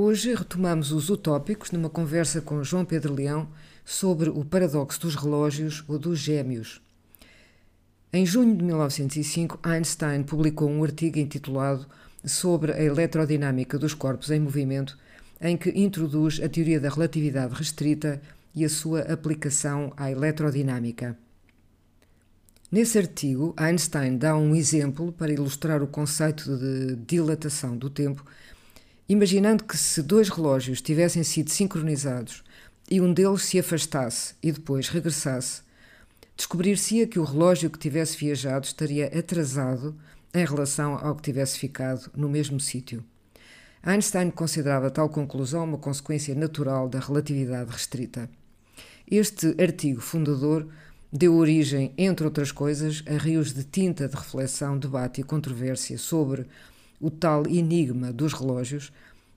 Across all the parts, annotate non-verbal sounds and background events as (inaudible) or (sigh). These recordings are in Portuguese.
Hoje retomamos os utópicos numa conversa com João Pedro Leão sobre o paradoxo dos relógios ou dos gêmeos. Em junho de 1905, Einstein publicou um artigo intitulado Sobre a eletrodinâmica dos corpos em movimento, em que introduz a teoria da relatividade restrita e a sua aplicação à eletrodinâmica. Nesse artigo, Einstein dá um exemplo para ilustrar o conceito de dilatação do tempo Imaginando que se dois relógios tivessem sido sincronizados e um deles se afastasse e depois regressasse, descobrir-se-ia que o relógio que tivesse viajado estaria atrasado em relação ao que tivesse ficado no mesmo sítio. Einstein considerava tal conclusão uma consequência natural da relatividade restrita. Este artigo fundador deu origem, entre outras coisas, a rios de tinta de reflexão, debate e controvérsia sobre o tal enigma dos relógios,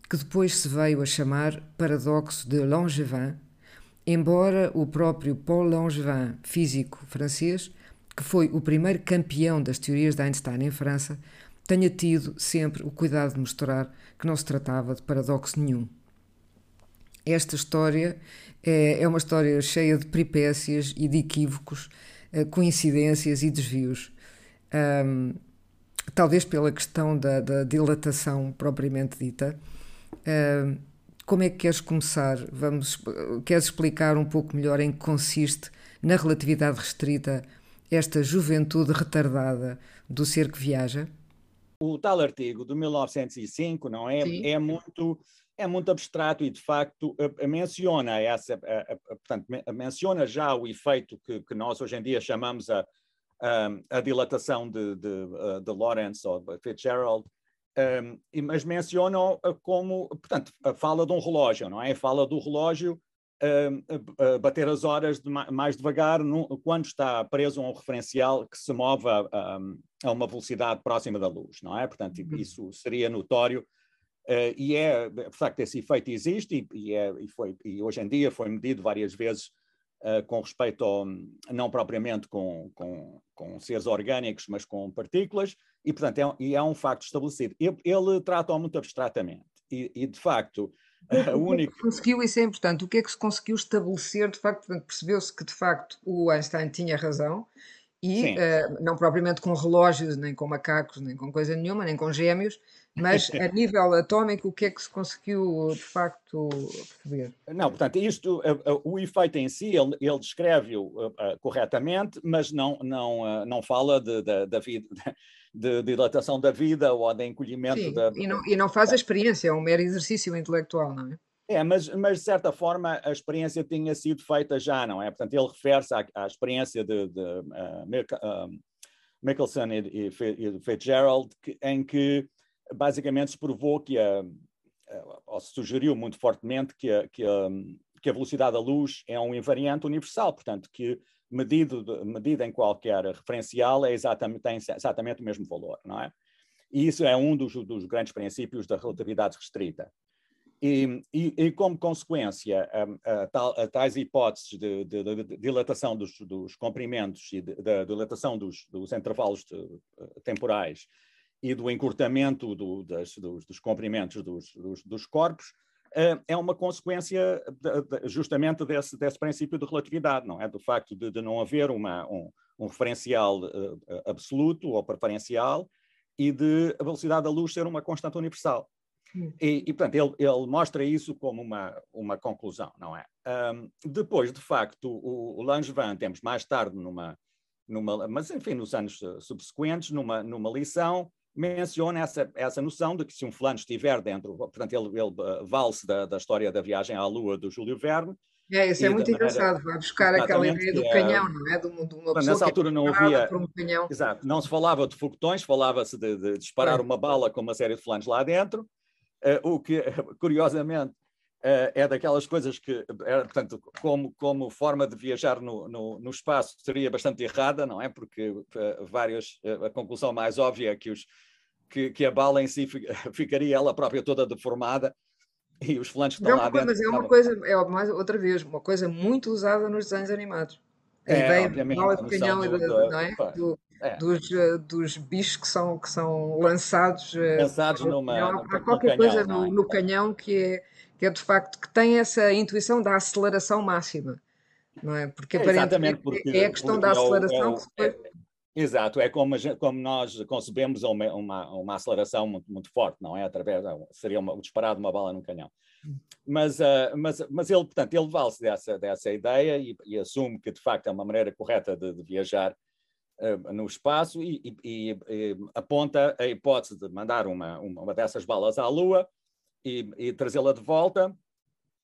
que depois se veio a chamar paradoxo de Langevin, embora o próprio Paul Langevin, físico francês, que foi o primeiro campeão das teorias de Einstein em França, tenha tido sempre o cuidado de mostrar que não se tratava de paradoxo nenhum. Esta história é, é uma história cheia de peripécias e de equívocos, eh, coincidências e desvios. Um, talvez pela questão da, da dilatação propriamente dita. Uh, como é que queres começar? Vamos, queres explicar um pouco melhor em que consiste, na relatividade restrita, esta juventude retardada do ser que viaja? O tal artigo de 1905 não é, é muito é muito abstrato e de facto menciona essa, portanto menciona já o efeito que, que nós hoje em dia chamamos a, um, a dilatação de, de, uh, de Lawrence ou de Fitzgerald, um, mas mencionam como, portanto, fala de um relógio, não é? Fala do relógio um, bater as horas de mais devagar quando está preso a um referencial que se move a, a, uma velocidade próxima da luz, não é? Portanto, uhum. isso seria notório uh, e é, de facto, esse efeito existe e, e, é, e, foi, e hoje em dia foi medido várias vezes uh, com respeito ao, não propriamente com, com, com, seres orgânicos, mas com partículas, e portanto é, e é um facto estabelecido. Ele, ele trata-o muito abstratamente, e, e de facto a (laughs) única... conseguiu, isso é importante, o que é que se conseguiu estabelecer, de facto, percebeu-se que de facto o Einstein tinha razão, e uh, não propriamente com relógios, nem com macacos, nem com coisa nenhuma, nem com gêmeos, mas a nível atómico, o que é que se conseguiu de facto perceber? Não, portanto, isto, o efeito em si, ele, ele descreve-o uh, corretamente, mas não, não, não fala de, de, da vida. De, de dilatação da vida ou de encolhimento Sim, da. E não, e não faz a experiência, é um mero exercício intelectual, não é? É, mas, mas de certa forma a experiência tinha sido feita já, não é? Portanto, ele refere-se à, à, experiência de, de uh, Michelson e, e, Fitzgerald, que, em que basicamente se provou que a, ou se sugeriu muito fortemente que a, que a, que a velocidade da luz é um invariante universal, portanto, que medido, medida em qualquer referencial é exatamente, tem exatamente o mesmo valor, não é? E isso é um dos, dos grandes princípios da relatividade restrita. E, e, e, como consequência, a, a, a tais hipóteses de, de, de dilatação dos, dos, comprimentos e da dilatação dos, dos intervalos temporais e do encurtamento do, das, dos, dos, comprimentos dos, dos corpos uh, é uma consequência de, justamente desse, desse, princípio de relatividade, não é? Do facto de, não haver uma, um, um referencial uh, absoluto ou preferencial e de a velocidade da luz ser uma constante universal. E, e, portanto, ele, ele, mostra isso como uma, uma conclusão, não é? Um, depois, de facto, o, o Langevin, temos mais tarde, numa, numa, mas enfim, nos anos eh, subsequentes, numa, numa lição, menciona essa, essa noção de que se um fulano estiver dentro, portanto, ele, ele uh, vale-se da, da história da viagem à Lua do Júlio Verne, é, isso é muito engraçado, vai buscar aquela ideia do é, canhão, não é? De uma, de uma nessa altura é não havia. Um exato, não se falava de foguetões, falava-se de, de, disparar é. uma bala com uma série de flanos lá dentro, uh, o que, (laughs) curiosamente, é daquelas coisas que, é, portanto, como, como forma de viajar no, no, no, espaço seria bastante errada, não é? Porque uh, várias, a conclusão mais óbvia é que, os, que, que a bala em si (laughs) ficaria ela própria toda deformada e os flancos estão lá dentro. Mas é uma coisa, é mais outra vez, uma coisa muito usada nos desenhos animados. A é, ideia de bala de canhão, do, do, não é? Do, é. dos, dos bichos que são, que são lançados. Lançados numa. Canhão, há qualquer no coisa canhão, no, é? no, canhão que é, que é de facto que tem essa intuição da aceleração máxima. Não é? Porque é, aparentemente porque, é a questão da é aceleração que depois Exato, é como, como nós concebemos uma, uma, uma aceleração muito, muito, forte, não é? Através, seria uma, o disparado de uma bala num canhão. Mas, uh, mas, mas ele, portanto, ele vale-se dessa, dessa ideia e, e, assume que, de facto, é uma maneira correta de, de viajar uh, no espaço e, e, e, aponta a hipótese de mandar uma, uma dessas balas à Lua e, trazê-la de volta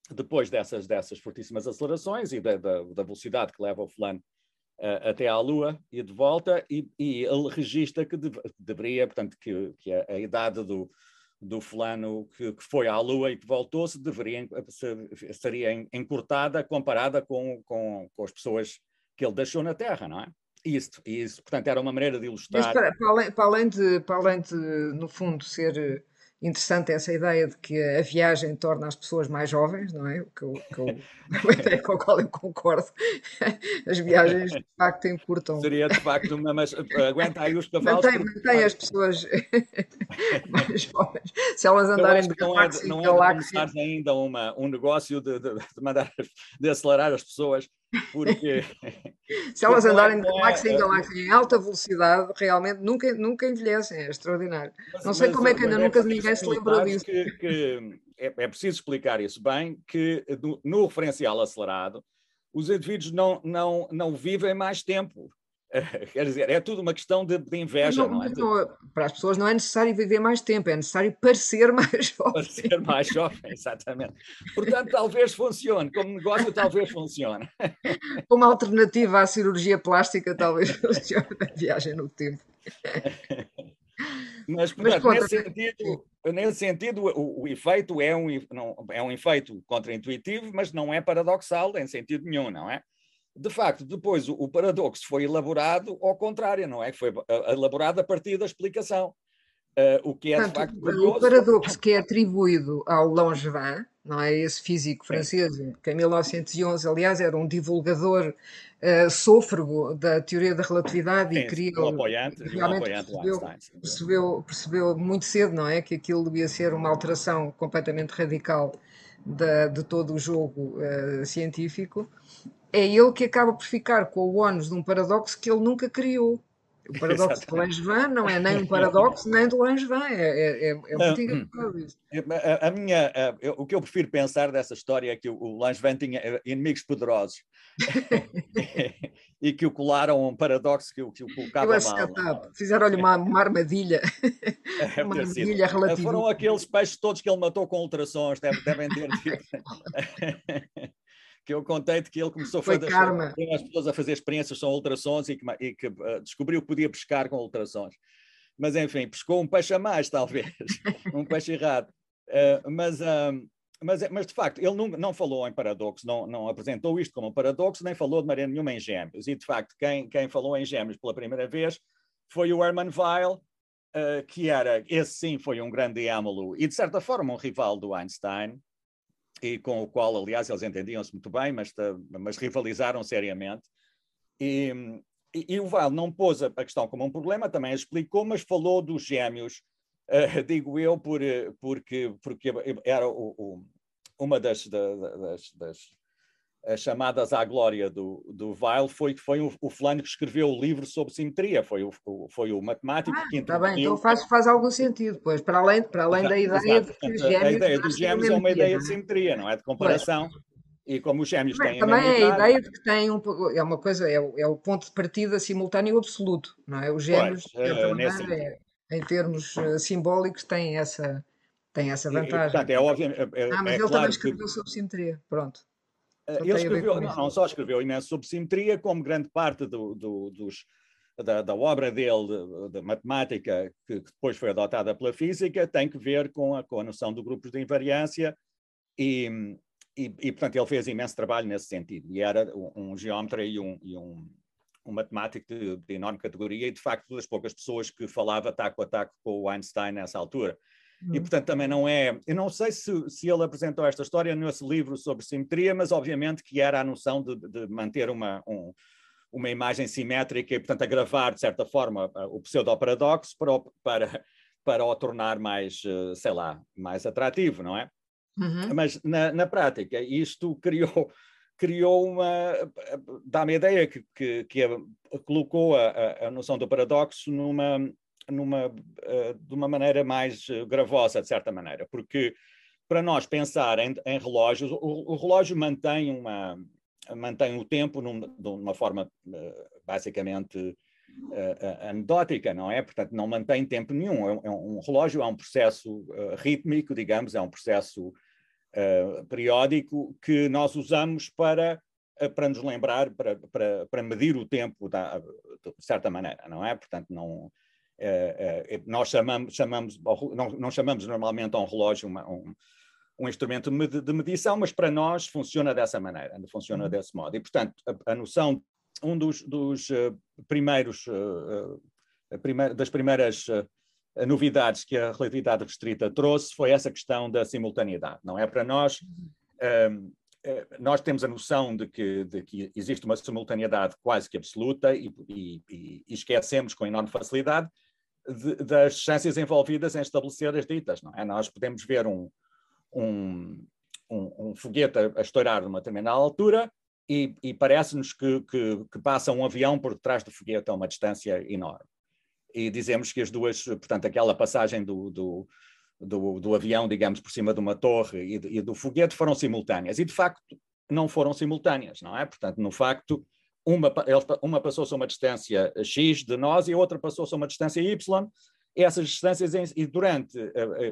depois dessas, dessas fortíssimas acelerações e da, da, da velocidade que leva o fulano uh, até à Lua e de volta, e, e ele registra que de, deveria, portanto, que, que a, a, idade do, do fulano que, que, foi à Lua e que voltou-se deveria ser, seria encurtada comparada com, com, com as pessoas que ele deixou na Terra, não é? Isso, isso, portanto, era uma maneira de ilustrar. Para, para, além, para, além de, para além de, no fundo, ser interessante essa ideia de que a viagem torna as pessoas mais jovens, não é? O que eu, que eu, (laughs) (laughs) com a qual eu concordo. As viagens de facto encurtam. Seria de facto uma, mas aguenta aí os cavalos. Mantém, porque... mantém as pessoas (laughs) mais jovens. Se elas andarem de galáxia não é, não é ainda uma, um negócio de, de, de, mandar, de acelerar as pessoas porque (laughs) se elas andarem de galáxia em é, galáxia em alta velocidade, realmente nunca, nunca envelhecem, é extraordinário. Mas, não sei mas, como é que ainda é nunca ninguém se lembrou disso. Que, que é, é, preciso explicar isso bem, que no, no referencial acelerado, os indivíduos não, não, não vivem mais tempo. (laughs) Quer dizer, é tudo uma questão de, de inveja, não, não é? Não, para as pessoas não é necessário viver mais tempo, é necessário parecer mais (laughs) jovem. Parecer mais jovem, exatamente. Portanto, talvez funcione, como negócio talvez funcione. (laughs) Como alternativa à cirurgia plástica, talvez funcione a viagem no tempo. Mas, portanto, Mas, nesse, sentido, nesse sentido, o, o, efeito é um, não, é um efeito contraintuitivo, mas não é paradoxal em sentido nenhum, não é? De facto, depois o, paradoxo foi elaborado ao contrário, não é? Foi elaborado a partir da explicação. Uh, o que é Portanto, de facto curioso. O paradoxo que é atribuído ao Langevin, não é? Esse físico francês, que em 1911, aliás, era um divulgador uh, sôfrego da teoria da relatividade Sim, e queria. Um apoiante, realmente um apoiante percebeu, percebeu, percebeu muito cedo, não é? Que aquilo devia ser uma alteração completamente radical de, de todo o jogo uh, científico é ele que acaba por ficar com o ónus de um paradoxo que ele nunca criou. O paradoxo de Langevin não é nem um paradoxo nem do Langevin, é, é, é, é muito engraçado isso. A, a minha, a, eu, o que eu prefiro pensar dessa história é que o, o Langevin tinha eh, inimigos poderosos. (laughs) E que o colaram a um paradoxo que, que o colocava eu mal. Tá, Fizeram-lhe uma, uma armadilha, é, (laughs) uma armadilha relativa. Foram aqueles peixes todos que ele matou com ultrassons, devem, devem ter (laughs) que eu contei-te que ele começou a fazer as pessoas a fazer experiências com ultrassons e que, e que uh, descobriu que podia pescar com ultrassons. Mas enfim, pescou um peixe a mais, (laughs) talvez, um peixe errado. Uh, mas, uh, mas, mas, de facto, ele não, não falou em paradoxo, não, não apresentou isto como um paradoxo, nem falou de maneira nenhuma em gêmeos. E de facto, quem, quem falou em gêmeos pela primeira vez foi o Hermann Weil, que era, esse sim foi um grande diâmolo e de certa forma um rival do Einstein, e com o qual, aliás, eles entendiam-se muito bem, mas, mas rivalizaram seriamente. E, e, e o Val não pôs a, questão como um problema, também explicou, mas falou dos gêmeos, uh, (laughs) digo eu, por, porque, porque era o, o, uma das, das, das, as chamadas à glória do, do Weil foi que foi o, o fulano que escreveu o livro sobre simetria, foi o, foi o matemático ah, que Está bem, então faz, faz algum sentido, pois, para além, para além da ideia de que os gêmeos... A ideia dos gêmeos é uma ideia de é? simetria, não é? De comparação. Pois. E como os gêmeos têm também a, é a ideia de que tem um é uma coisa é o, é o ponto de partida simultâneo absoluto não é os gêmeos pois, uh, maneira, é, em termos uh, simbólicos têm essa tem essa vantagem e, portanto, é óbvio é, ah, mas é ele claro também escreveu que... sobre simetria pronto eh, ele escreveu, não, não, só escreveu imenso sobre simetria, como grande parte do, do, dos, da, da, obra dele de, de matemática, que, que, depois foi adotada pela física, tem que ver com a, com a noção de grupos de invariância e, e, e, portanto, ele fez imenso trabalho nesse sentido. E era um, um geómetra e um, e um, um matemático de, de, enorme categoria e, de facto, das poucas pessoas que falava taco a taco com o Einstein nessa altura. E, hum. portanto, também não é. Eu não sei se, se ele apresentou esta história nesse livro sobre simetria, mas obviamente que era a noção de, de manter uma, um, uma imagem simétrica e, portanto, a gravar, de certa forma, o pseudo-paradoxo para, para, para o tornar mais, eh, sei lá, mais atrativo, não é? Uhum. Mas, na, na prática, isto criou criou uma. dá-me a ideia que, que, que colocou a, a, noção do paradoxo numa, numa, uh, de uma maneira mais gravosa, de certa maneira, porque para nós pensar em, em relógios, o, o, relógio mantém uma, mantém o tempo num, de uma forma uh, basicamente uh, anedótica, não é? Portanto, não mantém tempo nenhum. É um, é um relógio é um processo uh, rítmico, digamos, é um processo periódico que nós usamos para, para nos lembrar, para, para, para medir o tempo da, de certa maneira, não é? Portanto, não, nós chamamos, chamamos não, não, chamamos normalmente a um relógio uma, um, um instrumento de medição, mas para nós funciona dessa maneira, funciona uhum. desse modo. E, portanto, a, a noção, um dos, dos uh, primeiros, uh, das primeiras novidades que a relatividade restrita trouxe foi essa questão da simultaneidade, não é? Para nós, nós temos a noção de que, de que, existe uma simultaneidade quase que absoluta e, e, e esquecemos com enorme facilidade de, das ciências envolvidas em estabelecer as ditas, não é? Nós podemos ver um, um, um, um foguete a, a, estourar numa determinada altura e, e parece-nos que, que, que, passa um avião por detrás do foguete a uma distância enorme. E dizemos que as duas, portanto, aquela passagem do, do, do, do avião, digamos, por cima de uma torre e, e do foguete foram simultâneas. E, de facto, não foram simultâneas, não é? Portanto, no facto, uma, uma passou-se a uma distância X de nós e a outra passou-se a uma distância Y, essas distâncias e durante,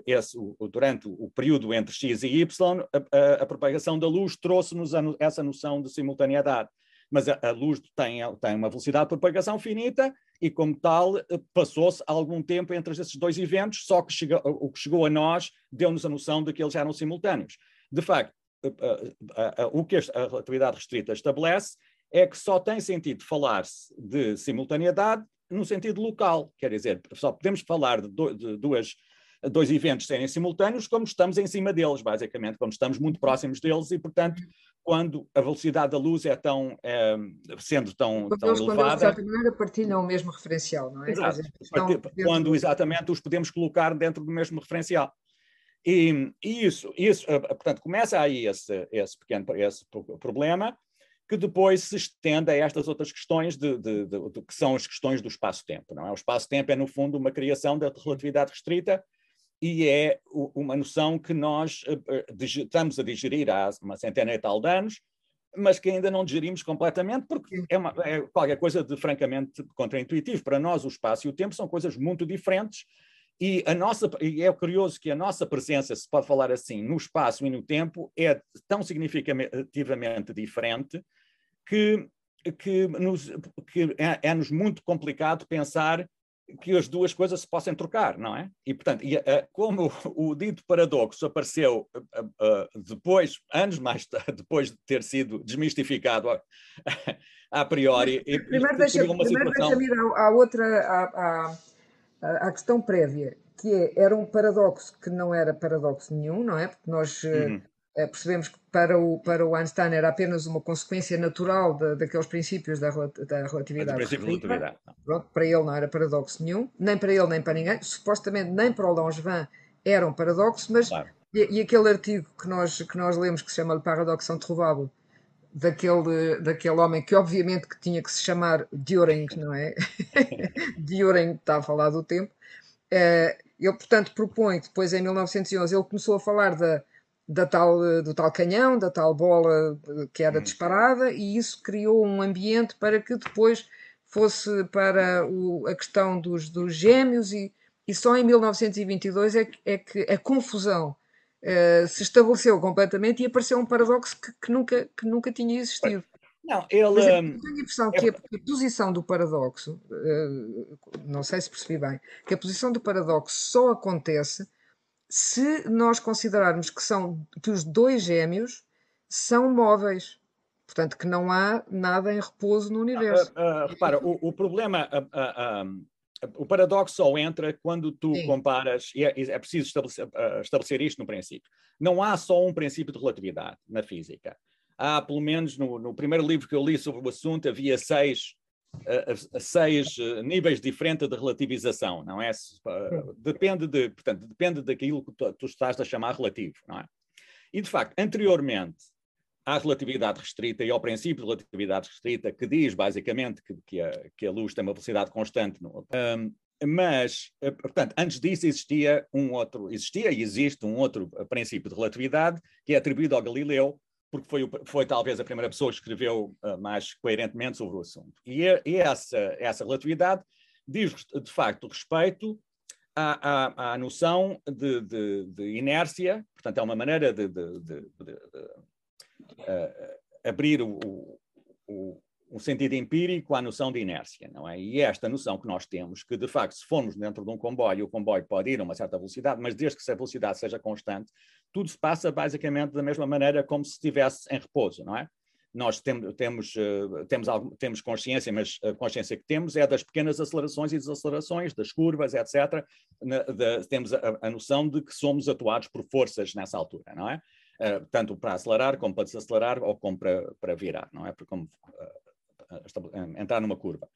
esse, durante o período entre x e y, a, a propagação da luz trouxe-nos essa noção de simultaneidade. Mas a, luz tem, tem uma velocidade de propagação finita e, como tal, passou-se algum tempo entre esses dois eventos, só que o que chegou a nós deu-nos a noção de que eles eram simultâneos. De facto, o que a relatividade restrita estabelece é que só tem sentido falar-se de simultaneidade no sentido local, quer dizer, só podemos falar de, do, de duas, dois eventos serem simultâneos como estamos em cima deles, basicamente, como estamos muito próximos deles e, portanto, quando a velocidade da luz é tão, é, sendo tão, tão eles, elevada... Quando de certa maneira, partilham o mesmo referencial, não é? Exato. Dizer, quando, exatamente, os podemos colocar dentro do mesmo referencial. E, e isso, isso, eh, portanto, começa aí esse, esse pequeno esse problema, que depois se estende a estas outras questões de, de, de, de que são as questões do espaço-tempo. Não é? O espaço-tempo é, no fundo, uma criação da relatividade restrita e é uma noção que nós eh, eh, estamos a digerir há uma centena e tal de anos, mas que ainda não digerimos completamente, porque é, uma, é qualquer coisa de francamente contraintuitivo. Para nós, o espaço e o tempo são coisas muito diferentes, e, a nossa, e é curioso que a nossa presença, se pode falar assim, no espaço e no tempo, é tão significativamente diferente que, que, nos, que é, é-nos muito complicado pensar que as duas coisas se possam trocar, não é? E, portanto, e, uh, como o, o, dito paradoxo apareceu uh, uh, depois, anos mais tarde, (laughs) depois de ter sido desmistificado a, (laughs) a priori... Primeiro deixa-me situação... deixa ir à outra, à, questão prévia, que é, era um paradoxo que não era paradoxo nenhum, não é? Porque nós... Uhum eh, percebemos que para o, para o Einstein era apenas uma consequência natural de, daqueles princípios da, da relatividade. relatividade Pronto, para ele não era paradoxo nenhum, nem para ele nem para ninguém, supostamente nem para o Langevin era um paradoxo, mas claro. e, e, aquele artigo que nós, que nós lemos que se chama Le Paradoxe Introuvável, daquele, daquele homem que obviamente que tinha que se chamar Düring, não é? (laughs) Düring está a falar do tempo. Eh, ele, portanto, propõe depois, em 1911, ele começou a falar da da tal, do tal canhão, da tal bola que era hum. disparada, e isso criou um ambiente para que depois fosse para o, a questão dos, dos gêmeos, e, e só em 1922 é que, é que a confusão uh, se estabeleceu completamente e apareceu um paradoxo que, que, nunca, que nunca tinha existido. Não, ele. Hum, tenho a impressão é... que a, a, posição do paradoxo, uh, não sei se percebi bem, que a posição do paradoxo só acontece se nós considerarmos que, são, que os dois gêmeos são móveis. Portanto, que não há nada em repouso no universo. Uh, uh, repara, o, o problema, uh, o paradoxo só entra quando tu Sim. comparas, e é, é preciso estabelecer, estabelecer, isto no princípio. Não há só um princípio de relatividade na física. há pelo menos no, no primeiro livro que eu li sobre o assunto, havia seis, uh, seis uh, níveis diferentes de relativização, não é? depende, de, portanto, depende daquilo que tu, tu estás a chamar relativo, não é? E, de facto, anteriormente à relatividade restrita e ao princípio de relatividade restrita, que diz basicamente que, que, a, que a, luz tem uma velocidade constante. No, um, mas, portanto, antes disso existia um outro, existia e existe um outro princípio de relatividade que é atribuído ao Galileu, porque foi, foi talvez a primeira pessoa que escreveu uh, mais coerentemente sobre o assunto. E, e essa, essa relatividade diz, de facto, respeito à, à, à noção de, de, de, inércia, portanto, é uma maneira de, de uh, abrir o, o, o, sentido empírico à noção de inércia, não é? E é esta noção que nós temos, que de facto, se formos dentro de um comboio, o comboio pode ir a uma certa velocidade, mas desde que essa velocidade seja constante, tudo se passa basicamente da mesma maneira como se estivesse em repouso, não é? Nós temos, temos, uh, temos, algo, temos consciência, mas a consciência que temos é das pequenas acelerações e desacelerações, das curvas, etc. Na, temos a, a noção de que somos atuados por forças nessa altura, não é? Uh, tanto para acelerar como para desacelerar ou como para, para virar, não é? Para como uh, entrar numa curva.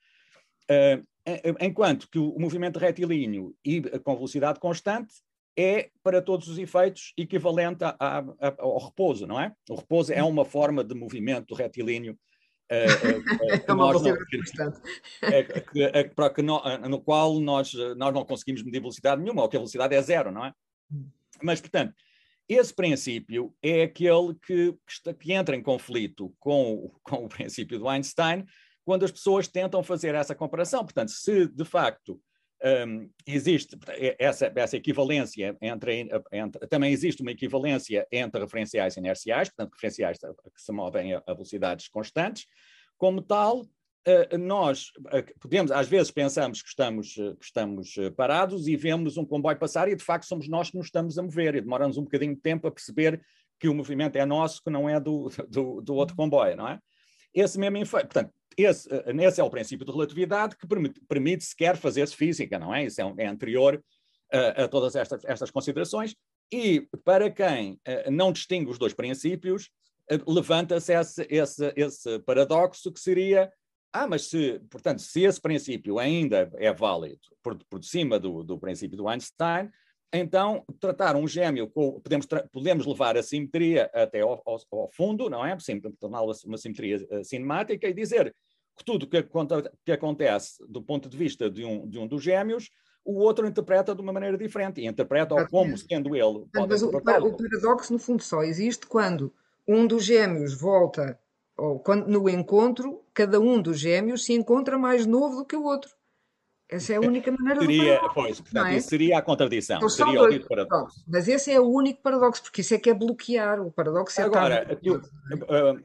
enquanto que o movimento retilíneo e com velocidade constante é, para todos os efeitos, equivalente a, a, a, ao repouso, não é? O repouso é uma forma de movimento retilíneo (laughs) uma velocidade constante. Para que no, no qual nós, nós não conseguimos medir velocidade nenhuma, ou que a velocidade é zero, não é? Hum. Mas, portanto, esse princípio é aquele que, que, está, que entra em conflito com, (laughs) com o princípio do Einstein quando as pessoas tentam fazer essa comparação. Portanto, se de facto um, existe essa, essa equivalência entre, entre, Também existe uma equivalência entre referenciais inerciais, portanto, referenciais que se movem a, a velocidades constantes, como tal, nós eh, podemos, às vezes pensamos que estamos, eh, que estamos parados e vemos um comboio passar e de facto somos nós que nos estamos a mover e demoramos um bocadinho de tempo a perceber que o movimento é nosso, que não é do, (laughs) do, do outro comboio, não é? Esse mesmo efeito, portanto, esse, esse é o princípio de relatividade que permite, permite sequer fazer-se física, não é? Isso é, é anterior a, a todas estas, estas considerações e para quem não distingue os dois princípios, levanta-se esse, esse, esse paradoxo que seria ah, mas se, portanto, se esse princípio ainda é válido por, por cima do, do princípio do Einstein, então tratar um gêmeo, com, podemos, podemos levar a simetria até ao, ao, ao fundo, não é? Torná-la uma simetria uh, cinemática e dizer que tudo que, que acontece do ponto de vista de um, de um dos gêmeos, o outro interpreta de uma maneira diferente e interpreta como sendo ele. Mas o, o paradoxo, no fundo, só existe quando um dos gêmeos volta ou quando no encontro, cada um dos gêmeos se encontra mais novo do que o outro. Essa é a única maneira seria, de Pois, portanto, é? isso seria a contradição. Então, seria o paradoxo. Mas esse é o único paradoxo, porque isso é que é bloquear. O paradoxo é Agora, aqui, uh,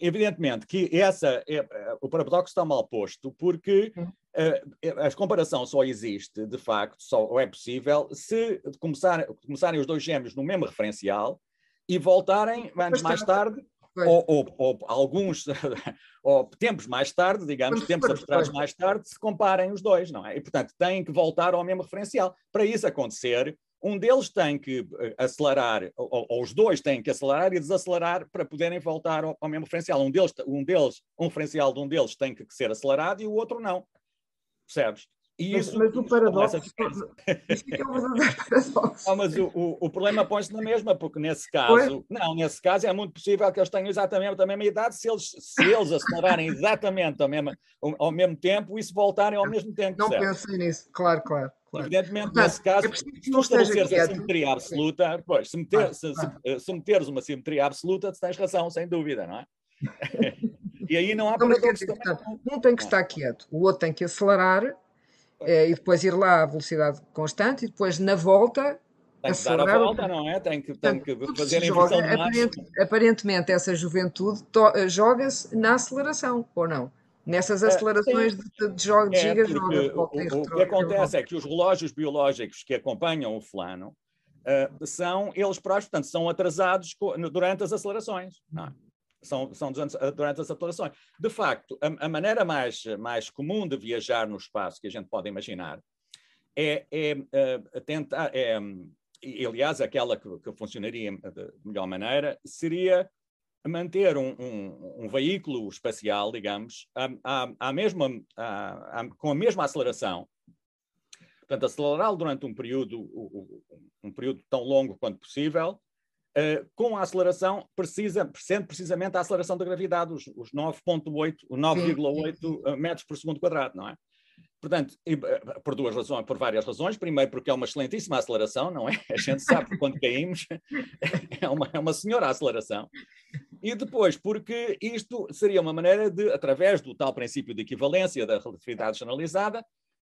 evidentemente que essa é, o paradoxo está mal posto, porque uh, a comparação só existe, de facto, só ou é possível se começar, começarem os dois gêmeos no mesmo referencial e voltarem anos mais tarde ou, ou, ou, alguns, (laughs) ou tempos mais tarde, digamos, tempos abstratos mais tarde, se comparem os dois, não é? E, portanto, têm que voltar ao mesmo referencial. Para isso acontecer, um deles tem que eh, acelerar, ou, ou, os dois têm que acelerar e desacelerar para poderem voltar ao, ao, mesmo referencial. Um deles, um deles, um referencial de um deles tem que ser acelerado e o outro não. Percebes? E mas, isso, mas o paradoxo. Isso é o verdadeiro (laughs) paradoxo. Não, mas o, o, o problema põe-se na mesma, porque nesse caso, não, nesse caso é muito possível que eles tenham exatamente a mesma idade, se eles, se eles acelerarem exatamente ao mesmo, ao, mesmo tempo e se voltarem ao mesmo tempo. Não certo? pensei nisso, claro, claro. claro. Evidentemente, Portanto, nesse caso, é se tu estabeleceres a simetria absoluta, pois, se, meter, ah, se, ah. se, meteres uma simetria absoluta, tens razão, sem dúvida, não é? (laughs) e aí não há não, paradoxo. Um tem que estar quieto, o outro tem que acelerar é, e depois ir lá a velocidade constante e depois na volta tem que dar a volta, não é? Tem que, tem que fazer a inversão de aparente, Aparentemente essa juventude joga-se na aceleração, ou não? Nessas é, acelerações de, de jogos de é, gigas joga. O, o, o que acontece é que os relógios biológicos que acompanham o fulano uh, são eles próprios, portanto, são atrasados durante as acelerações. Não é? São, são durante as atuações. De facto, a, a, maneira mais, mais comum de viajar no espaço que a gente pode imaginar é, é uh, tentar, é, e, aliás, aquela que, que funcionaria de melhor maneira seria manter um, um, um, veículo espacial, digamos, a, mesma, com a mesma aceleração, portanto, acelerá-lo durante um período, um período tão longo quanto possível, uh, com a aceleração, precisa, sendo precisamente a aceleração da gravidade, os, os 9,8 9,8 metros por segundo quadrado, não é? Portanto, eh, por duas razões, por várias razões. Primeiro, porque é uma excelentíssima aceleração, não é? A gente sabe que quando caímos (laughs) é uma, é uma senhora aceleração. E depois, porque isto seria uma maneira de, através do tal princípio de equivalência da relatividade generalizada,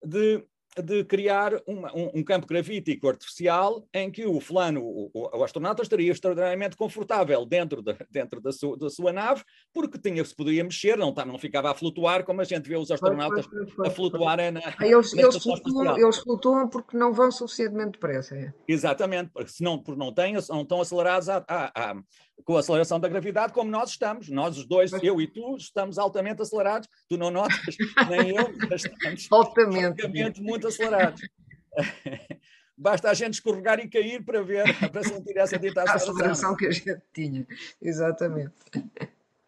de de criar uma, um, um, campo gravítico artificial em que o fulano, o, o, astronauta, estaria extraordinariamente confortável dentro, da, dentro da, su, da sua nave, porque tinha, se podia mexer, não, não ficava a flutuar, como a gente vê os astronautas foi, foi, foi, a flutuarem na. Eles, eles, flutuam, eles, flutuam, porque não vão suficientemente depressa. É? Exatamente, porque se não, porque não, têm, não estão acelerados com a aceleração da gravidade, como nós estamos. Nós, os dois, eu e tu, estamos altamente acelerados. Tu não notas, (laughs) nem eu, mas estamos altamente. altamente muito acelerados. (laughs) Basta a gente escorregar e cair para ver, para sentir essa dita aceleração. A aceleração que a gente tinha, exatamente.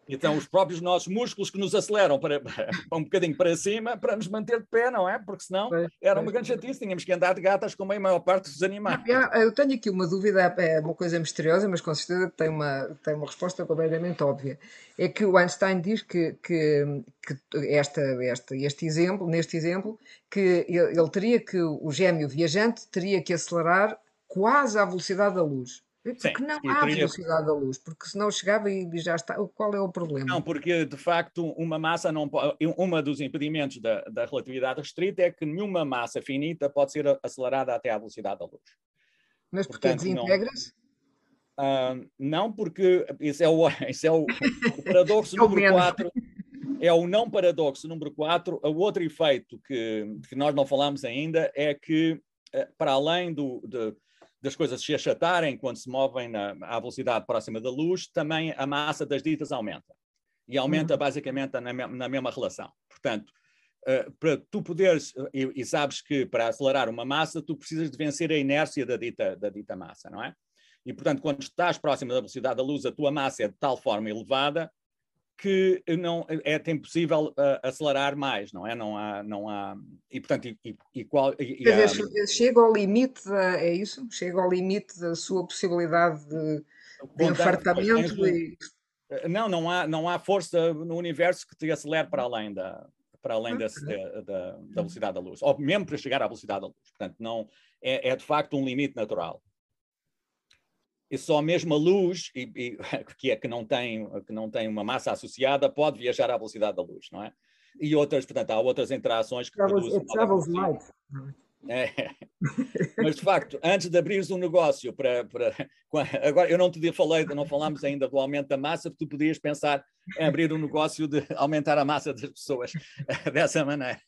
Então, os próprios nossos músculos que nos aceleram para, (laughs) para, um bocadinho para cima para nos manter de pé, não é? Porque senão era uma grande chatice, tínhamos que andar de gatas como a maior parte dos animais. Eu tenho aqui uma dúvida, é uma coisa misteriosa, mas com certeza tem uma, tem uma resposta completamente óbvia. É que o Einstein diz que, que, que esta, esta, este exemplo, neste exemplo, que ele, ele teria que, o gêmeo viajante teria que acelerar quase à velocidade da luz. Porque Sim, não há teria... velocidade da luz, porque senão chegava e já está. Qual é o problema? Não, porque de facto uma massa não pode. Uma dos impedimentos da, da relatividade restrita é que nenhuma massa finita pode ser acelerada até à velocidade da luz. Mas porque desintegra-se? Uh, não, porque isso é o, (laughs) isso é o, o paradoxo (laughs) é número 4. É o não paradoxo número 4. O outro efeito que, que nós não falamos ainda é que, eh, para além do, de, das coisas se achatarem quando se movem na, à velocidade próxima da luz, também a massa das ditas aumenta. E aumenta uhum. basicamente na, na, mesma relação. Portanto, uh, para tu poderes, e, e, sabes que para acelerar uma massa, tu precisas de vencer a inércia da dita, da dita massa, não é? E, portanto, quando estás próximo da velocidade da luz, a tua massa é de tal forma elevada que não é, impossível uh, acelerar mais, não é? Não há, não há e portanto e, e, e qual e, Quer dizer, chega ao limite da, é isso? Chega ao limite da sua possibilidade de, de infartamento e... Eh, não, não há não há força no universo que te acelere para além da para além ah, desse, da, da, da, velocidade da luz, ou mesmo para chegar à velocidade da luz. Portanto, não é, é de facto um limite natural e só mesmo a luz, e, e, (laughs) que, é, que, não tem, que não tem uma massa associada, pode viajar à velocidade da luz, não é? E outras, portanto, há outras interações que travels, produzem... Travels light. É. (laughs) Mas, de facto, antes de abrires um negócio para, para... (laughs) Agora, eu não te falei, não falámos ainda do aumento da massa, porque tu podias pensar em abrir um negócio de aumentar a massa das pessoas dessa maneira.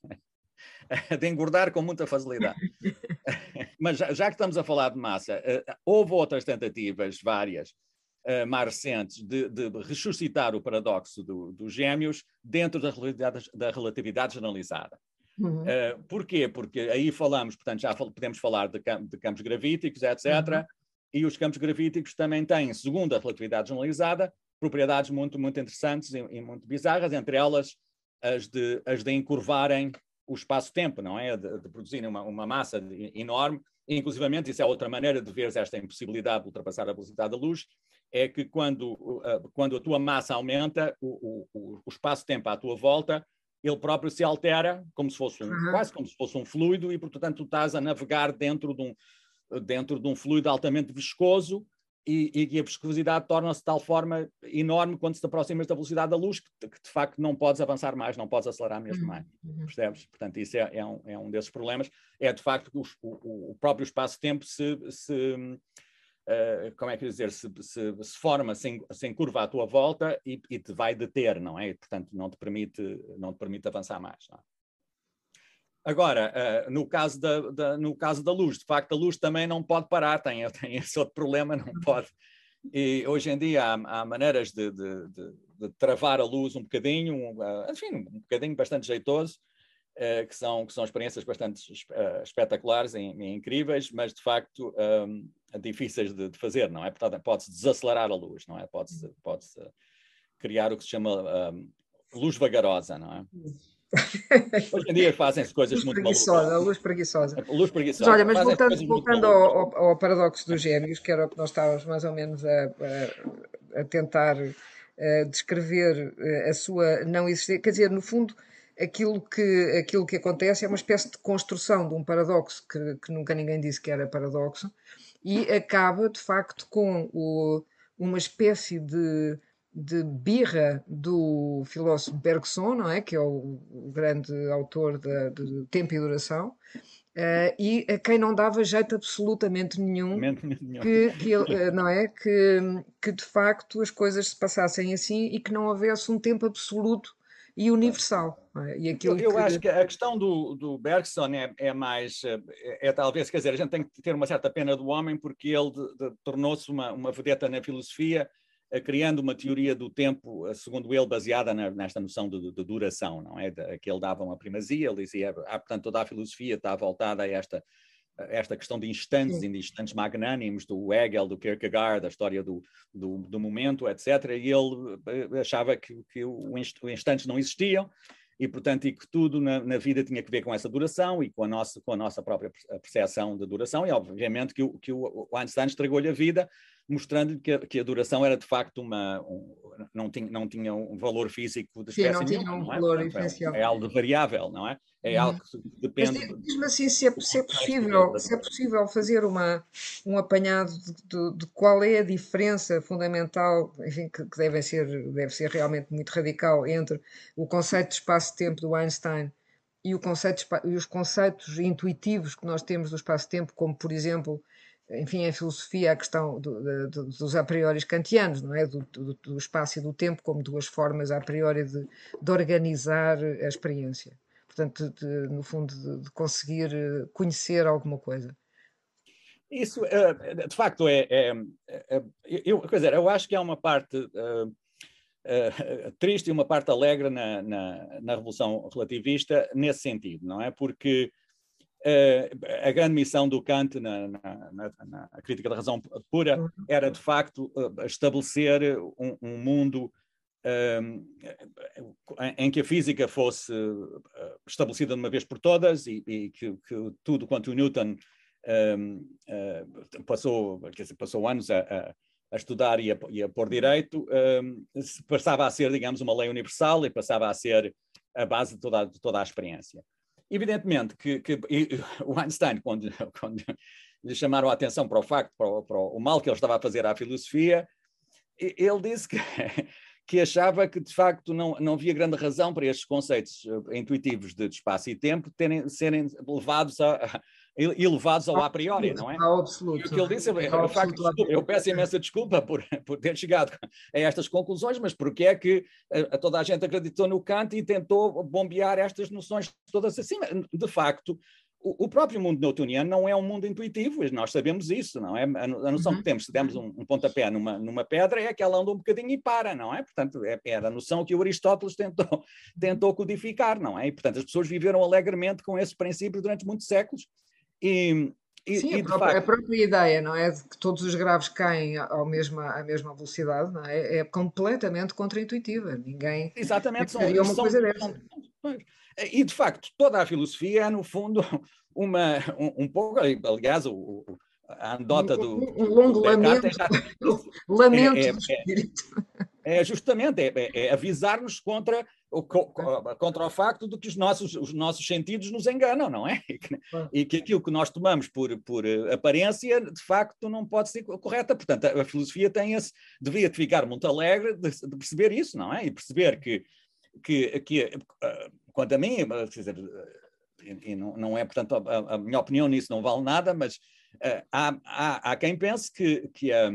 (laughs) de engordar com muita facilidade. (laughs) (laughs) Mas já, já, que estamos a falar de massa, uh, houve outras tentativas, várias, uh, mais recentes, de, de, ressuscitar o paradoxo do, dos gêmeos dentro da relatividade, da relatividade generalizada. Uhum. Uh, porquê? Porque aí falamos, portanto, já podemos falar de, de, campos gravíticos, etc. Uhum. E os campos gravíticos também têm, segundo a relatividade generalizada, propriedades muito, muito interessantes e, e muito bizarras, entre elas as de, as de encurvarem o espaço-tempo, não é? De, de produzir uma, uma massa de, enorme. E, inclusivamente, isso é outra maneira de ver esta impossibilidade de ultrapassar a velocidade da luz, é que quando, uh, quando a tua massa aumenta, o, o, o espaço-tempo à tua volta, ele próprio se altera, como se fosse um, uhum. quase como se fosse um fluido, e, portanto, tu estás a navegar dentro de um, dentro de um fluido altamente viscoso, e, e a viscosidade torna-se de tal forma enorme quando te aproximas da velocidade da luz que, que, de facto não podes avançar mais, não podes acelerar mesmo uhum, mais. Uhum. Percebes? Portanto, isso é, é, um, é, um, desses problemas. É de facto que o, o, o próprio espaço-tempo se, se uh, como é que dizer, se, se, se forma, se, se encurva à tua volta e, e, te vai deter, não é? E, portanto, não te permite, não te permite avançar mais. Não é? Agora, uh, no, caso da, da, no caso da luz, de facto, a luz também não pode parar, tem, (laughs) tem esse outro problema, não pode. E hoje em dia há, há maneiras de, de, de, de, travar a luz um bocadinho, uh, enfim, um bocadinho bastante jeitoso, uh, que, são, que são experiências bastante espetaculares e, e, incríveis, mas de facto um, difíceis de, fazer, não é? Pode-se desacelerar a luz, não é? Pode-se pode criar o que se chama um, luz vagarosa, não é? (laughs) Hoje em dia fazem-se coisas luz muito preguiçosa, Luz preguiçosa. Luz preguiçosa. Mas olha, mas voltando, voltando ao, ao, paradoxo dos gêmeos, que era o que nós estávamos mais ou menos a, a, a tentar a descrever a sua não existência, quer dizer, no fundo, aquilo que, aquilo que acontece é uma espécie de construção de um paradoxo que, que nunca ninguém disse que era paradoxo e acaba, de facto, com o, uma espécie de de birra do filósofo Bergson, não é? que é o, o grande autor de, de Tempo e Duração, uh, e a quem não dava jeito absolutamente nenhum, que, que, uh, não é? Que, que de facto as coisas se passassem assim e que não houvesse um tempo absoluto e universal. É? E aquilo eu, eu que... acho que a questão do, do Bergson é, é mais, é, é, talvez, quer dizer, a gente tem que ter uma certa pena do homem porque ele tornou-se uma, uma vedeta na filosofia criando uma teoria do tempo, segundo ele, baseada na, nesta noção de, de, duração, não é? De, que ele dava uma primazia, ele dizia, ah, portanto, toda a filosofia está voltada a esta, a esta questão de instantes, de instantes magnânimos, do Hegel, do Kierkegaard, da história do, do, do momento, etc. E ele eh, achava que, que os instantes não existiam, e portanto e que tudo na, na, vida tinha que ver com essa duração e com a nossa com a nossa própria percepção de duração e obviamente que o, que o Einstein estragou-lhe a vida mostrando-lhe que, que, a duração era de facto uma um, não tinha não tinha um valor físico de espécie Sim, não tinha nenhuma, um não é? valor essencial. É, é, algo variável, não é? É uhum. algo que depende. Mas diz-me assim se é, se é possível se é possível fazer uma um apanhado de, de, de qual é a diferença fundamental, enfim, que, que deve ser deve ser realmente muito radical entre o conceito de espaço-tempo do Einstein e, o conceito, e os conceitos intuitivos que nós temos do espaço-tempo, como por exemplo enfim, em filosofia, a questão do, do, dos a priori kantianos, não é? Do, do, espaço e do tempo como duas formas a priori de, de organizar a experiência. Portanto, de, no fundo, de, conseguir eh, conhecer alguma coisa. Isso, eh, de facto, é. é, é eu, quer dizer, eu acho que há uma parte uh, triste e uma parte alegre na, na, na Revolução Relativista nesse sentido, não é? Porque a grande missão do Kant na, na, na, na, crítica da razão pura uhum. era, de facto, uh, estabelecer um, um mundo uh, em que a física fosse estabelecida de uma vez por todas e, e que, que, tudo quanto o Newton passou, dizer, passou anos a, a, a estudar e a, e a pôr direito, passava a ser, digamos, uma lei universal e passava a ser a base de toda, de toda a experiência. Evidentemente que, que o Einstein, quando, (laughs) quando, lhe chamaram a atenção para o facto, para o, para o, mal que ele estava a fazer à filosofia, ele disse que, (laughs) que achava que de facto não, não havia grande razão para estes conceitos eh, intuitivos de espaço e tempo terem, serem levados a, elevados ao a priori, não é? Ao absoluto. E o que ele disse, é, facto, eu peço imensa desculpa por, (laughs) por ter chegado a estas conclusões, mas porque é que a, a toda a gente acreditou no Kant e tentou bombear estas noções todas assim? De facto, o, o próprio mundo newtoniano não é um mundo intuitivo, nós sabemos isso, não é? A, a noção uhum. que temos, se demos um, um, pontapé numa, numa pedra, é que ela anda um bocadinho e para, não é? Portanto, é, é a noção que o Aristóteles tentou, tentou codificar, não é? E, portanto, as pessoas viveram alegremente com esse princípio durante muitos séculos e, e, Sim, e a, própria, facto... a, própria, ideia, não é? De que todos os graves caem ao mesma, à mesma velocidade, não é? É completamente contraintuitiva. Ninguém Exatamente, são, uma são, coisa dessa. e de facto, toda a filosofia é, no fundo, (laughs) uma, um, um pouco, aliás, o, a anedota do. Um, um longo lamento. (laughs) (laughs) lamento é, é, do. É, é justamente é, é avisar-nos contra o, contra o facto de que os nossos, os nossos sentidos nos enganam, não é? (laughs) E que, aquilo que nós tomamos por, por eh, aparência, de facto, não pode ser correta. Portanto, a, filosofia tem esse, devia ficar muito alegre de, de, perceber isso, não é? E perceber que, que, que uh, quanto a mim, quer dizer, e, não, não, é, portanto, a, a, minha opinião nisso não vale nada, mas há, há, há, quem pense que, que a.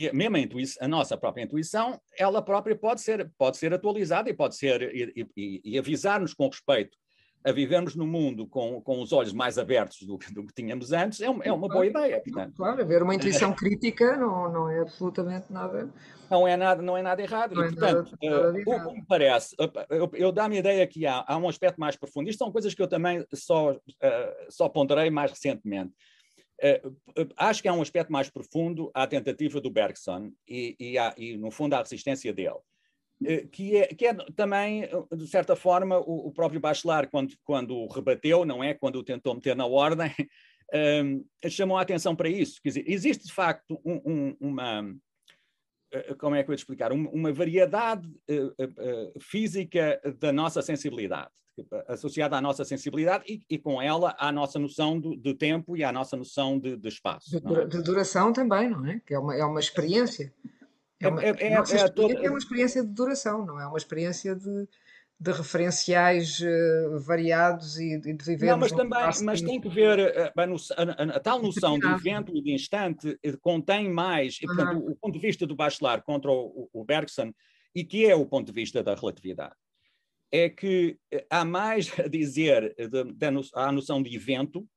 Que mesmo a, intuição, a, nossa própria intuição, ela própria pode ser, pode ser atualizada e pode ser e, e, e avisar-nos com respeito a vivermos no mundo com, com os olhos mais abertos do, do que tínhamos antes, é uma, é uma boa ideia. Portanto. Claro, haver uma intuição crítica não, não é absolutamente nada. Não é nada, não é nada errado. Não e, é portanto, nada, nada uh, o que me parece, eu, eu dá-me a ideia que há, há um aspecto mais profundo. Isto são coisas que eu também só, uh, só ponderei mais recentemente acho que há um aspecto mais profundo à tentativa do Bergson e, e, há, e no fundo, à resistência dele. Que é, que é, também, de certa forma, o, o, próprio Bachelard, quando, quando o rebateu, não é? Quando o tentou meter na ordem, (laughs) chamou a atenção para isso. Quer dizer, existe de facto um, um, uma. Como é que eu vou explicar? Uma variedade uh, uh, física da nossa sensibilidade associada à nossa sensibilidade e, e, com ela à nossa noção do, do, tempo e à nossa noção de, de espaço. De, é? de, duração também, não é? Que é uma, é uma experiência. É uma, é, é, é, é, toda... é uma experiência de duração, não é uma experiência de, de referenciais uh, variados e, e de viver. Não, mas também mas tem que ver uh, a, a, a, a, tal noção de evento e de instante contém mais, e, portanto, o, o, ponto de vista do Bachelard contra o, o Bergson, e que é o ponto de vista da relatividade é que eh, há mais (laughs) a dizer à noção de evento,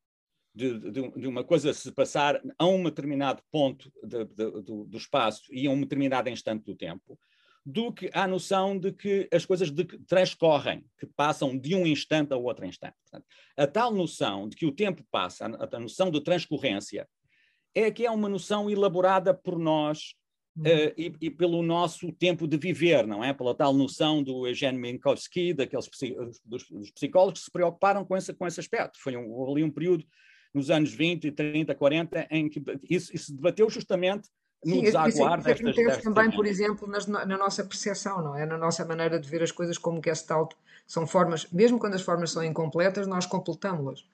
de, de, de, uma coisa se passar a um determinado ponto de, do, do, espaço e a um determinado instante do tempo, do que a noção de que as coisas transcorrem, que passam de um instante a outro instante. Portanto, a tal noção de que o tempo passa, a, a noção de transcorrência, é que é uma noção elaborada por nós Uh, e, e, pelo nosso tempo de viver, não é? Pela tal noção do Eugene Minkowski, daqueles dos, dos, psicólogos que se preocuparam com esse, com esse aspecto. Foi um, ali um período nos anos 20, 30, 40 em que isso, isso se debateu justamente no Sim, desaguar isso, isso acontece também, por exemplo, nas, na nossa percepção, não é? Na nossa maneira de ver as coisas como Gestalt são formas, mesmo quando as formas são incompletas, nós completamos-las.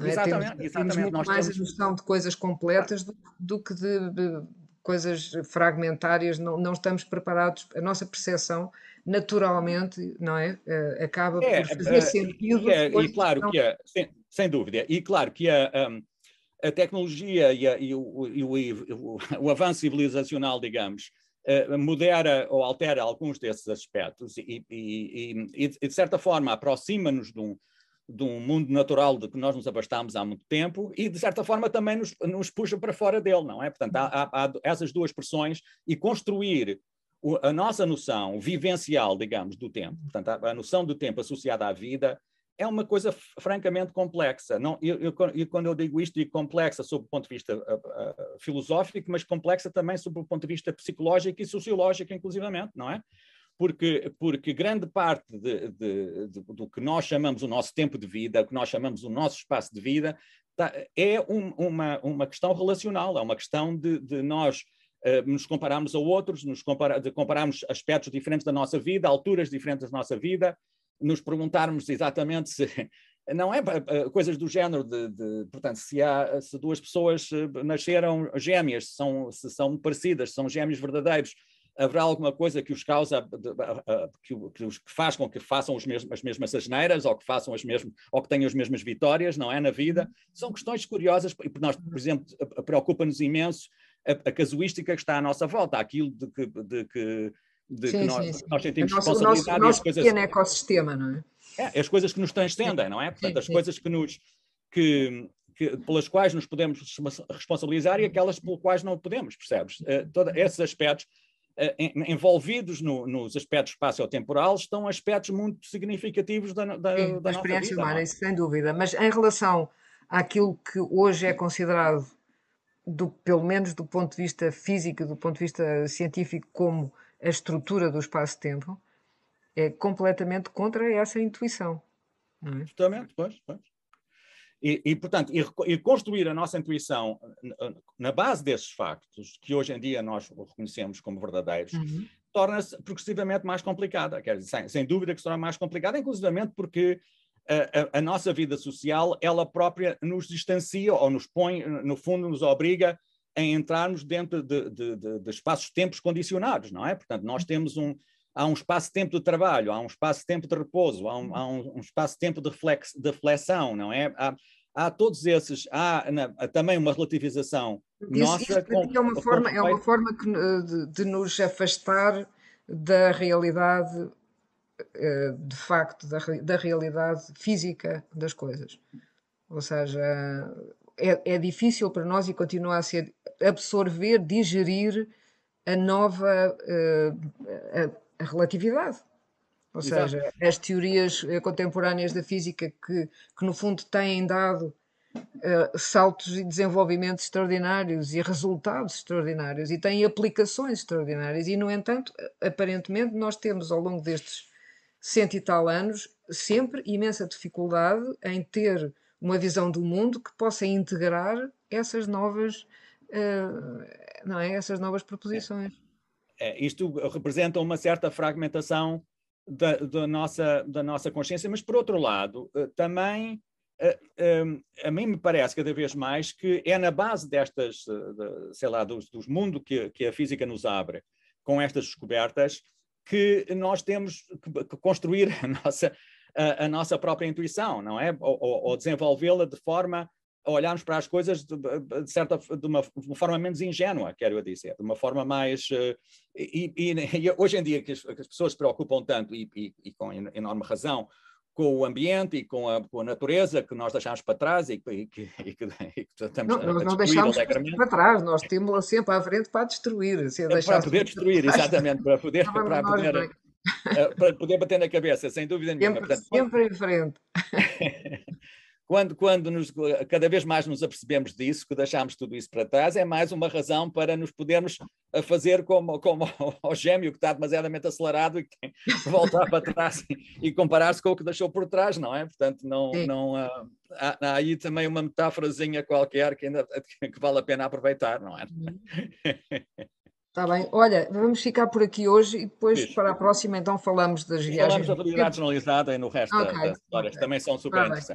É? Exatamente, temos, exatamente. Temos muito nós mais temos... a noção de coisas completas do, do que de, de coisas fragmentárias, não, não estamos preparados, a nossa percepção naturalmente, não é? Uh, acaba é, por fazer uh, sentido. É, e claro não... que é, sem, sem, dúvida, e claro que a, a tecnologia e, a, e, o, e o, (laughs) o, avanço civilizacional, digamos, uh, modera ou altera alguns desses aspectos e, e, e de certa forma aproxima-nos de um, de um mundo natural de que nós nos abastamos há muito tempo e, de certa forma, também nos, nos puxa para fora dele, não é? Portanto, há, há, há essas duas pressões e construir o, a nossa noção vivencial, digamos, do tempo, portanto, a, a, noção do tempo associada à vida, é uma coisa francamente complexa. Não, eu, quando eu digo isto, digo complexa sob o ponto de vista uh, uh, filosófico, mas complexa também sob o ponto de vista psicológico e sociológico, inclusivamente, não é? Porque, porque grande parte de, de, de, do que nós chamamos o nosso tempo de vida, o que nós chamamos o nosso espaço de vida, tá, é um, uma, uma questão relacional, é uma questão de, de nós uh, nos compararmos a outros, nos de compararmos aspectos diferentes da nossa vida, alturas diferentes da nossa vida, nos perguntarmos exatamente se. (laughs) Não é uh, coisas do género de, de, portanto, se, há, se duas pessoas nasceram gêmeas, se são, se são parecidas, se são gêmeos verdadeiros, haverá alguma coisa que os causa, que, os, que faz com que façam mesmos, as mesmas asneiras ou que façam as mesmas, ou que tenham as mesmas vitórias, não é, na vida? São questões curiosas, e nós, por exemplo, preocupa-nos imenso a, a, casuística que está à nossa volta, aquilo de que, de que, de sim, que nós, sim, sim. nós, sentimos nosso, responsabilidade. O nosso, nosso coisas, pequeno ecossistema, não é? É, as coisas que nos transcendem, não é? Portanto, as coisas que nos... Que, que, pelas quais nos podemos responsabilizar e aquelas pelas quais não podemos, percebes? Uh, todos esses aspectos eh, envolvidos no, nos aspectos espaço-temporal estão aspectos muito significativos da, da, Sim, da experiência vida, humana, isso sem dúvida. Mas em relação àquilo que hoje é considerado, do, pelo menos do ponto de vista físico, do ponto de vista científico, como a estrutura do espaço-tempo, é completamente contra essa intuição. Não é? Justamente, pois, pois. E, e, portanto, e, e, construir a nossa intuição na base desses factos, que hoje em dia nós reconhecemos como verdadeiros, uhum. torna-se progressivamente mais complicada. Quer dizer, sem, sem, dúvida que se torna mais complicada, inclusivamente porque a, a, a, nossa vida social, ela própria nos distancia ou nos põe, no fundo, nos obriga a entrarmos dentro de, de, de, de espaços-tempos condicionados, não é? Portanto, nós uhum. temos um, há um espaço-tempo de trabalho, há um espaço-tempo de repouso, há um, há um, espaço-tempo de, reflex, de reflexão, não é? Há, há todos esses, há, na, há, também uma relativização isso, nossa. Isso com, é, uma forma, é uma forma que, de, de, nos afastar da realidade, eh, de facto, da, da realidade física das coisas. Ou seja, é, é difícil para nós e continua a ser absorver, digerir a nova. Uh, a, a relatividade. Ou Exato. seja, as teorias eh, contemporâneas da física que, que, no fundo, têm dado uh, saltos e desenvolvimentos extraordinários e resultados extraordinários e têm aplicações extraordinárias. E, no entanto, aparentemente, nós temos ao longo destes cento e tal anos sempre imensa dificuldade em ter uma visão do mundo que possa integrar essas novas, uh, não é? essas novas proposições. É, é, isto representa uma certa fragmentação da, da, nossa, da nossa consciência, mas por outro lado, uh, também uh, a mim me parece cada vez mais que é na base destas, de, sei lá, dos, dos mundos que, que a física nos abre com estas descobertas que nós temos que construir (laughs) a nossa, a, a nossa própria intuição, não é? Ou, ou desenvolvê-la de forma olharmos para as coisas de, de certa de uma, de uma, forma menos ingênua, quero dizer, de uma forma mais uh, e, e, e, hoje em dia que as, que as, pessoas se preocupam tanto e, e, com enorme razão com o ambiente e com a, com a natureza que nós deixamos para trás e, que, que, que estamos não, nós não deixamos para trás, nós temos-la sempre à frente para destruir. É para poder destruir, exatamente, para poder, para, poder, eh, para poder bater na cabeça, sem dúvida nenhuma. Sempre, Portanto, sempre em frente. (laughs) quando, quando nos, cada vez mais nos apercebemos disso, que deixamos tudo isso para trás, é mais uma razão para nos podermos eh, fazer como, como (laughs) o gêmeo que está demasiadamente acelerado e que tem que voltar para trás e, e comparar-se com o que deixou por trás, não é? Portanto, não, não, uh, há, há, aí também uma metáforazinha qualquer que, ainda, (laughs) que vale a pena aproveitar, não é? Uhum. Está bem. Olha, vamos ficar por aqui hoje e depois Isso. para a próxima então falamos das viagens. Falamos da realidade generalizada e no resto okay. das histórias, okay. também são super tá interessantes.